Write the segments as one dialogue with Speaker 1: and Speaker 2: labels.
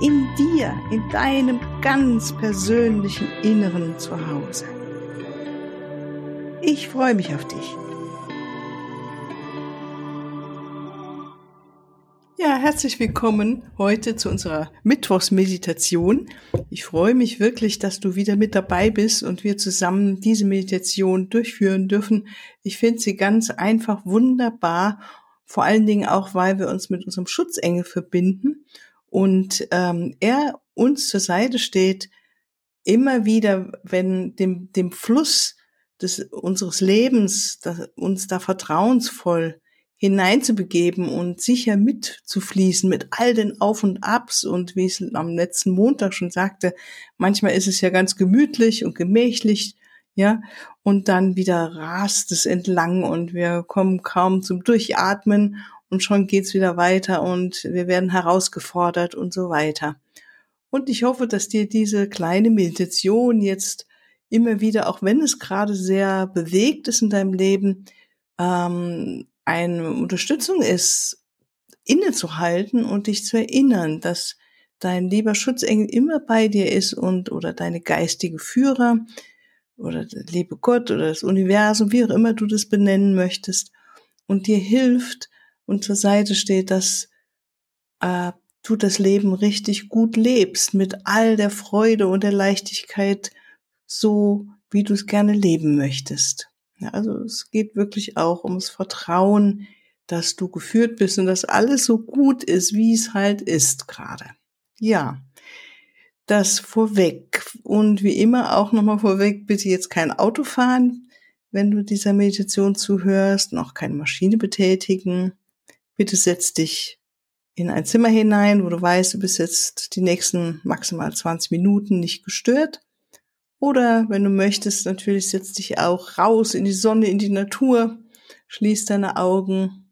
Speaker 1: in dir, in deinem ganz persönlichen Inneren zu Hause. Ich freue mich auf dich. Ja, herzlich willkommen heute zu unserer Mittwochsmeditation. Ich freue mich wirklich, dass du wieder mit dabei bist und wir zusammen diese Meditation durchführen dürfen. Ich finde sie ganz einfach wunderbar, vor allen Dingen auch, weil wir uns mit unserem Schutzengel verbinden und ähm, er uns zur Seite steht, immer wieder, wenn dem, dem Fluss des, unseres Lebens, das, uns da vertrauensvoll hineinzubegeben und sicher mitzufließen mit all den Auf und Abs und wie ich es am letzten Montag schon sagte, manchmal ist es ja ganz gemütlich und gemächlich, ja, und dann wieder rast es entlang und wir kommen kaum zum Durchatmen und schon geht's wieder weiter und wir werden herausgefordert und so weiter. Und ich hoffe, dass dir diese kleine Meditation jetzt immer wieder, auch wenn es gerade sehr bewegt ist in deinem Leben, ähm, eine Unterstützung ist, innezuhalten und dich zu erinnern, dass dein lieber Schutzengel immer bei dir ist und oder deine geistige Führer oder der liebe Gott oder das Universum, wie auch immer du das benennen möchtest, und dir hilft, und zur Seite steht, dass äh, du das Leben richtig gut lebst, mit all der Freude und der Leichtigkeit, so wie du es gerne leben möchtest. Ja, also es geht wirklich auch ums Vertrauen, dass du geführt bist und dass alles so gut ist, wie es halt ist gerade. Ja, das vorweg. Und wie immer auch nochmal vorweg, bitte jetzt kein Auto fahren, wenn du dieser Meditation zuhörst, noch keine Maschine betätigen bitte setz dich in ein Zimmer hinein, wo du weißt, du bist jetzt die nächsten maximal 20 Minuten nicht gestört. Oder wenn du möchtest, natürlich setz dich auch raus in die Sonne, in die Natur, schließ deine Augen.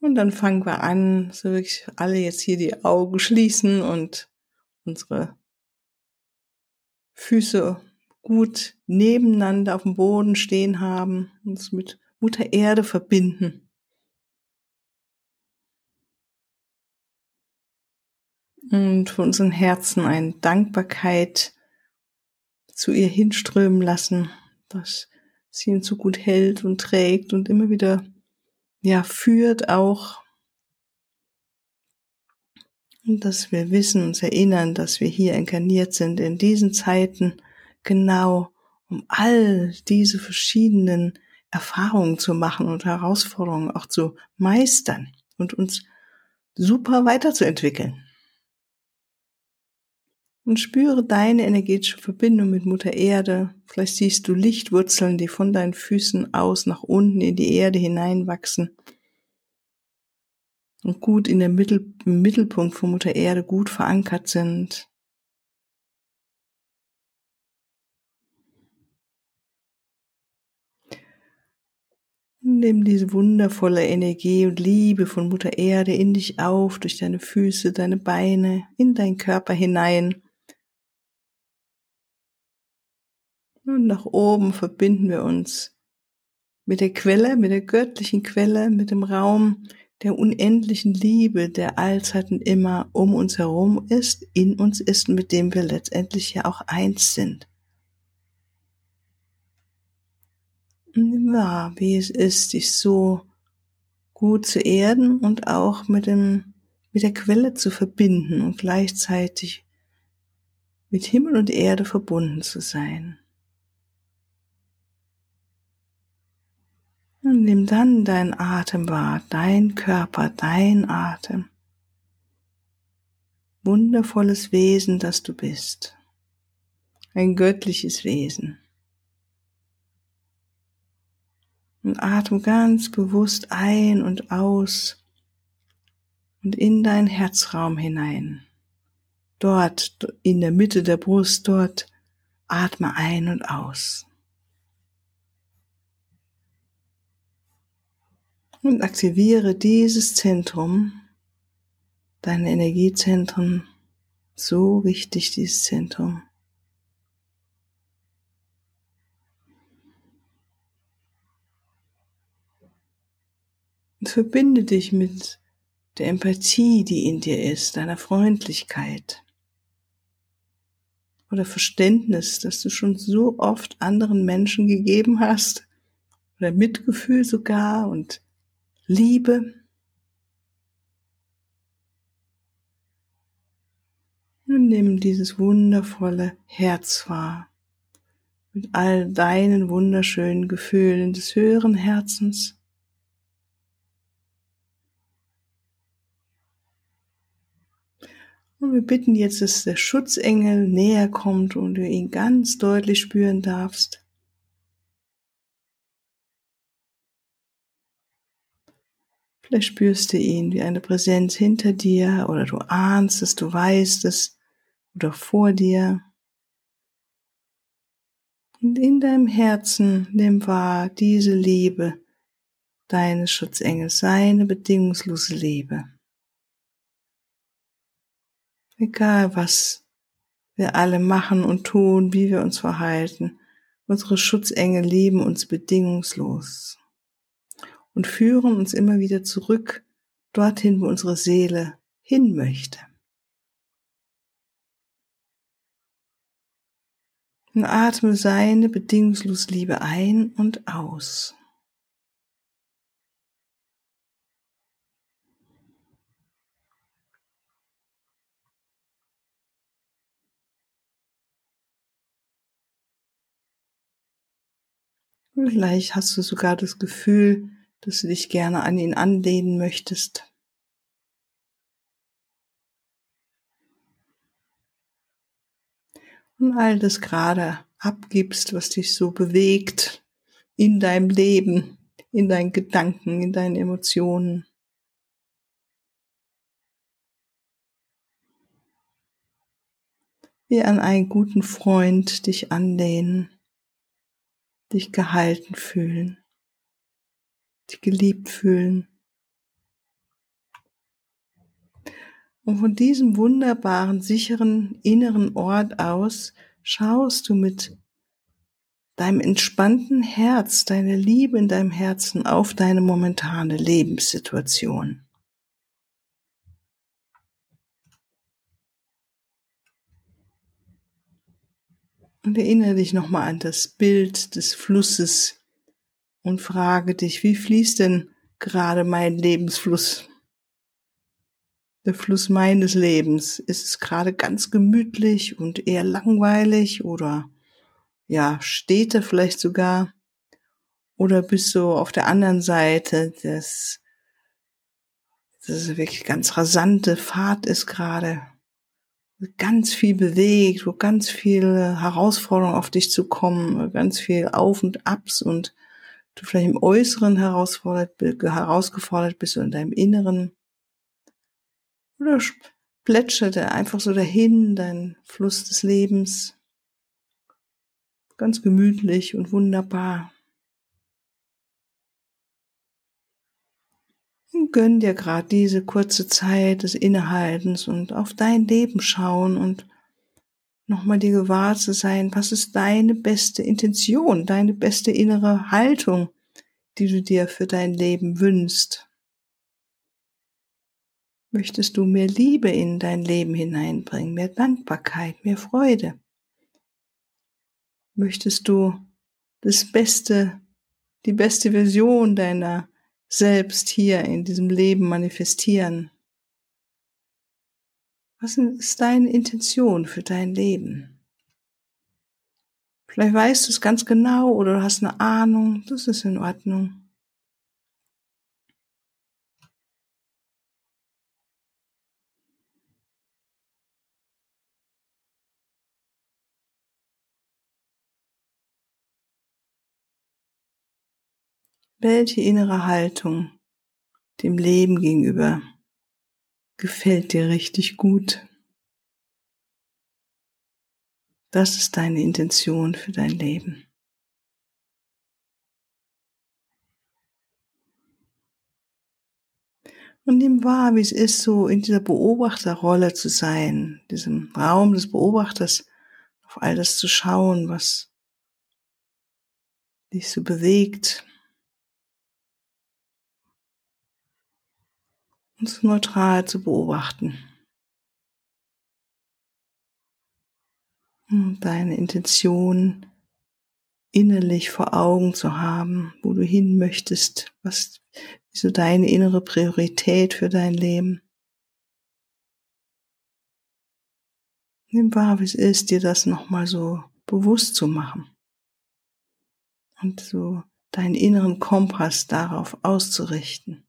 Speaker 1: Und dann fangen wir an, so wirklich alle jetzt hier die Augen schließen und unsere Füße gut nebeneinander auf dem Boden stehen haben, uns mit Mutter Erde verbinden. Und von unseren Herzen eine Dankbarkeit zu ihr hinströmen lassen, dass sie ihn so gut hält und trägt und immer wieder, ja, führt auch. Und dass wir wissen, uns erinnern, dass wir hier inkarniert sind in diesen Zeiten, genau um all diese verschiedenen Erfahrungen zu machen und Herausforderungen auch zu meistern und uns super weiterzuentwickeln. Und spüre deine energetische Verbindung mit Mutter Erde. Vielleicht siehst du Lichtwurzeln, die von deinen Füßen aus nach unten in die Erde hineinwachsen und gut in der Mittel, im Mittelpunkt von Mutter Erde gut verankert sind. Nimm diese wundervolle Energie und Liebe von Mutter Erde in dich auf, durch deine Füße, deine Beine, in deinen Körper hinein. Und nach oben verbinden wir uns mit der Quelle, mit der göttlichen Quelle, mit dem Raum der unendlichen Liebe, der allzeit und immer um uns herum ist, in uns ist und mit dem wir letztendlich ja auch eins sind. Wahr, wie es ist, dich so gut zu erden und auch mit dem, mit der Quelle zu verbinden und gleichzeitig mit Himmel und Erde verbunden zu sein. Und nimm dann dein Atem wahr, dein Körper, dein Atem. Wundervolles Wesen, das du bist. Ein göttliches Wesen. Und atme ganz bewusst ein und aus und in deinen Herzraum hinein. dort in der Mitte der Brust, dort atme ein und aus. Und aktiviere dieses Zentrum, dein Energiezentrum, so wichtig dieses Zentrum. Und verbinde dich mit der Empathie, die in dir ist, deiner Freundlichkeit oder Verständnis, das du schon so oft anderen Menschen gegeben hast oder Mitgefühl sogar und Liebe. Und nimm dieses wundervolle Herz wahr mit all deinen wunderschönen Gefühlen des höheren Herzens. Und wir bitten jetzt, dass der Schutzengel näher kommt und du ihn ganz deutlich spüren darfst. Vielleicht spürst du ihn wie eine Präsenz hinter dir oder du ahnst es, du weißt es oder vor dir. Und in deinem Herzen nimm wahr diese Liebe deines Schutzengels, seine bedingungslose Liebe. Egal was wir alle machen und tun, wie wir uns verhalten, unsere Schutzengel lieben uns bedingungslos und führen uns immer wieder zurück dorthin, wo unsere Seele hin möchte. Und atme seine bedingungslos Liebe ein und aus. Vielleicht hast du sogar das Gefühl, dass du dich gerne an ihn anlehnen möchtest. Und all das gerade abgibst, was dich so bewegt in deinem Leben, in deinen Gedanken, in deinen Emotionen. Wie an einen guten Freund dich anlehnen dich gehalten fühlen, dich geliebt fühlen. Und von diesem wunderbaren, sicheren inneren Ort aus schaust du mit deinem entspannten Herz, deine Liebe in deinem Herzen auf deine momentane Lebenssituation. Und erinnere dich nochmal an das Bild des Flusses und frage dich, wie fließt denn gerade mein Lebensfluss? Der Fluss meines Lebens. Ist es gerade ganz gemütlich und eher langweilig oder ja, steht er vielleicht sogar? Oder bist du auf der anderen Seite des, das ist wirklich ganz rasante Fahrt ist gerade ganz viel bewegt, wo ganz viele Herausforderungen auf dich zu kommen, ganz viel Auf und Abs und du vielleicht im Äußeren herausfordert, herausgefordert bist und in deinem Inneren. Oder plätscherte einfach so dahin, dein Fluss des Lebens. Ganz gemütlich und wunderbar. Gönn dir gerade diese kurze Zeit des Innehaltens und auf dein Leben schauen und nochmal dir gewahr zu sein, was ist deine beste Intention, deine beste innere Haltung, die du dir für dein Leben wünschst. Möchtest du mehr Liebe in dein Leben hineinbringen, mehr Dankbarkeit, mehr Freude? Möchtest du das Beste, die beste Version deiner selbst hier in diesem Leben manifestieren? Was ist deine Intention für dein Leben? Vielleicht weißt du es ganz genau oder du hast eine Ahnung, das ist in Ordnung. Welche innere Haltung dem Leben gegenüber gefällt dir richtig gut? Das ist deine Intention für dein Leben. Und nimm wahr, wie es ist, so in dieser Beobachterrolle zu sein, diesem Raum des Beobachters, auf all das zu schauen, was dich so bewegt. Und so neutral zu beobachten. Und deine Intention innerlich vor Augen zu haben, wo du hin möchtest, was so deine innere Priorität für dein Leben. Nimm wahr, wie es ist, dir das nochmal so bewusst zu machen. Und so deinen inneren Kompass darauf auszurichten.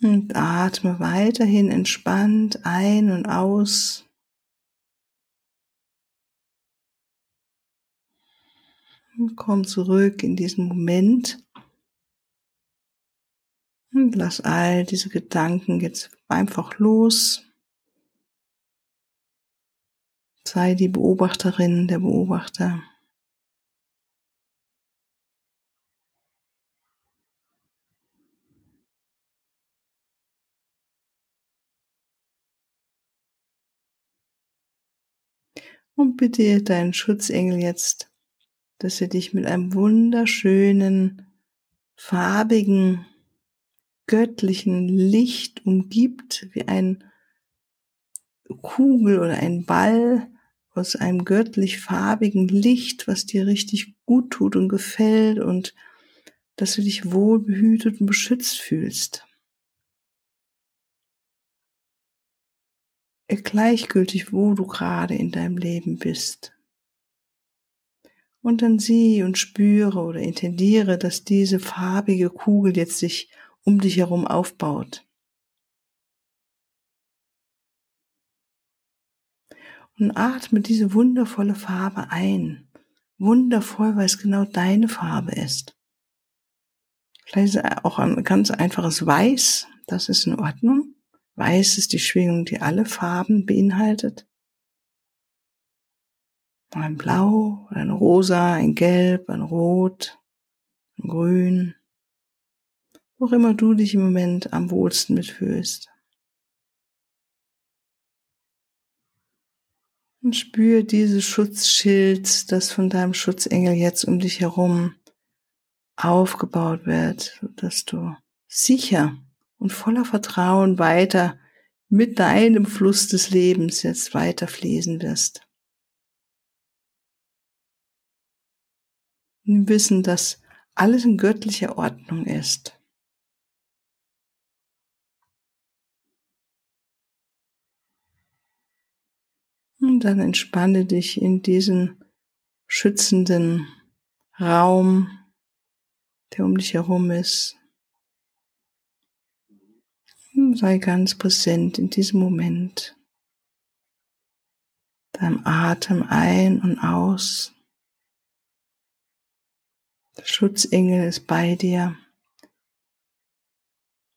Speaker 1: Und atme weiterhin entspannt ein und aus. Und komm zurück in diesen Moment. Und lass all diese Gedanken jetzt einfach los. Sei die Beobachterin, der Beobachter. Und bitte deinen Schutzengel jetzt, dass er dich mit einem wunderschönen, farbigen, göttlichen Licht umgibt, wie ein Kugel oder ein Ball aus einem göttlich farbigen Licht, was dir richtig gut tut und gefällt und dass du dich wohl behütet und beschützt fühlst. Gleichgültig, wo du gerade in deinem Leben bist. Und dann sieh und spüre oder intendiere, dass diese farbige Kugel jetzt sich um dich herum aufbaut. Und atme diese wundervolle Farbe ein. Wundervoll, weil es genau deine Farbe ist. Vielleicht auch ein ganz einfaches Weiß, das ist in Ordnung. Weiß ist die Schwingung, die alle Farben beinhaltet. Ein Blau, ein Rosa, ein Gelb, ein Rot, ein Grün. Wo immer du dich im Moment am wohlsten mitfühlst. Und spür dieses Schutzschild, das von deinem Schutzengel jetzt um dich herum aufgebaut wird, dass du sicher und voller Vertrauen weiter mit deinem Fluss des Lebens jetzt weiter fließen wirst. Und wissen, dass alles in göttlicher Ordnung ist. Und dann entspanne dich in diesen schützenden Raum, der um dich herum ist. Sei ganz präsent in diesem Moment. Deinem Atem ein und aus. Der Schutzengel ist bei dir.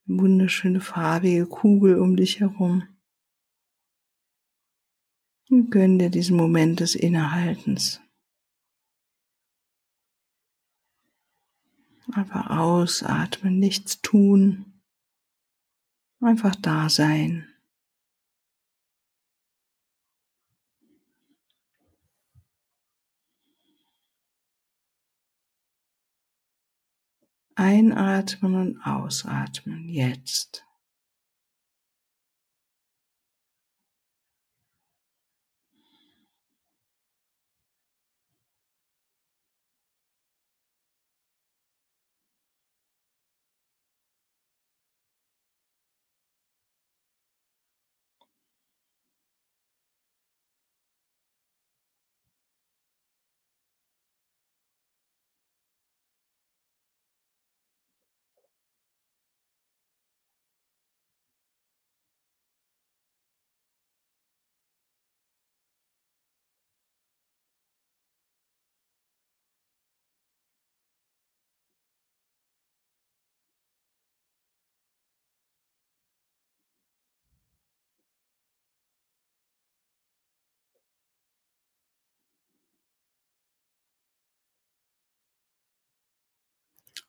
Speaker 1: Eine wunderschöne farbige Kugel um dich herum. Und gönn dir diesen Moment des Innehaltens. Einfach ausatmen, nichts tun. Einfach da sein. Einatmen und ausatmen jetzt.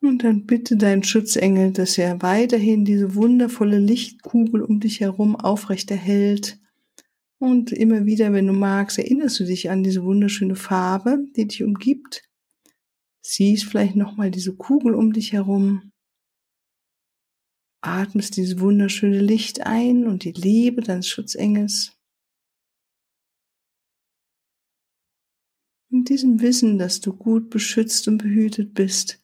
Speaker 1: Und dann bitte deinen Schutzengel, dass er weiterhin diese wundervolle Lichtkugel um dich herum aufrechterhält. Und immer wieder, wenn du magst, erinnerst du dich an diese wunderschöne Farbe, die dich umgibt. Siehst vielleicht nochmal diese Kugel um dich herum. Atmest dieses wunderschöne Licht ein und die Liebe deines Schutzengels. In diesem Wissen, dass du gut beschützt und behütet bist,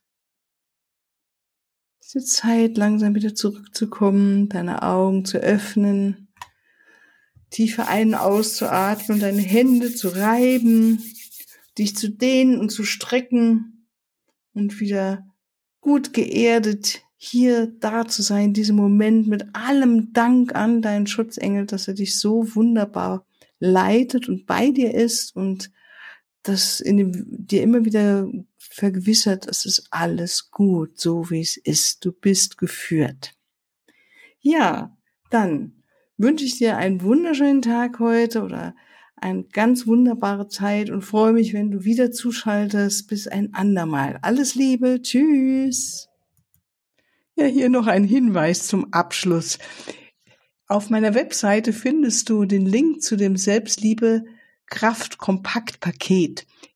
Speaker 1: diese Zeit langsam wieder zurückzukommen, deine Augen zu öffnen, tiefer ein- und auszuatmen, deine Hände zu reiben, dich zu dehnen und zu strecken und wieder gut geerdet hier da zu sein, diesem Moment mit allem Dank an deinen Schutzengel, dass er dich so wunderbar leitet und bei dir ist und das in dem, dir immer wieder vergewissert, es ist alles gut, so wie es ist. Du bist geführt. Ja, dann wünsche ich dir einen wunderschönen Tag heute oder eine ganz wunderbare Zeit und freue mich, wenn du wieder zuschaltest. Bis ein andermal. Alles Liebe. Tschüss. Ja, hier noch ein Hinweis zum Abschluss. Auf meiner Webseite findest du den Link zu dem Selbstliebe Kraft Kompakt Paket.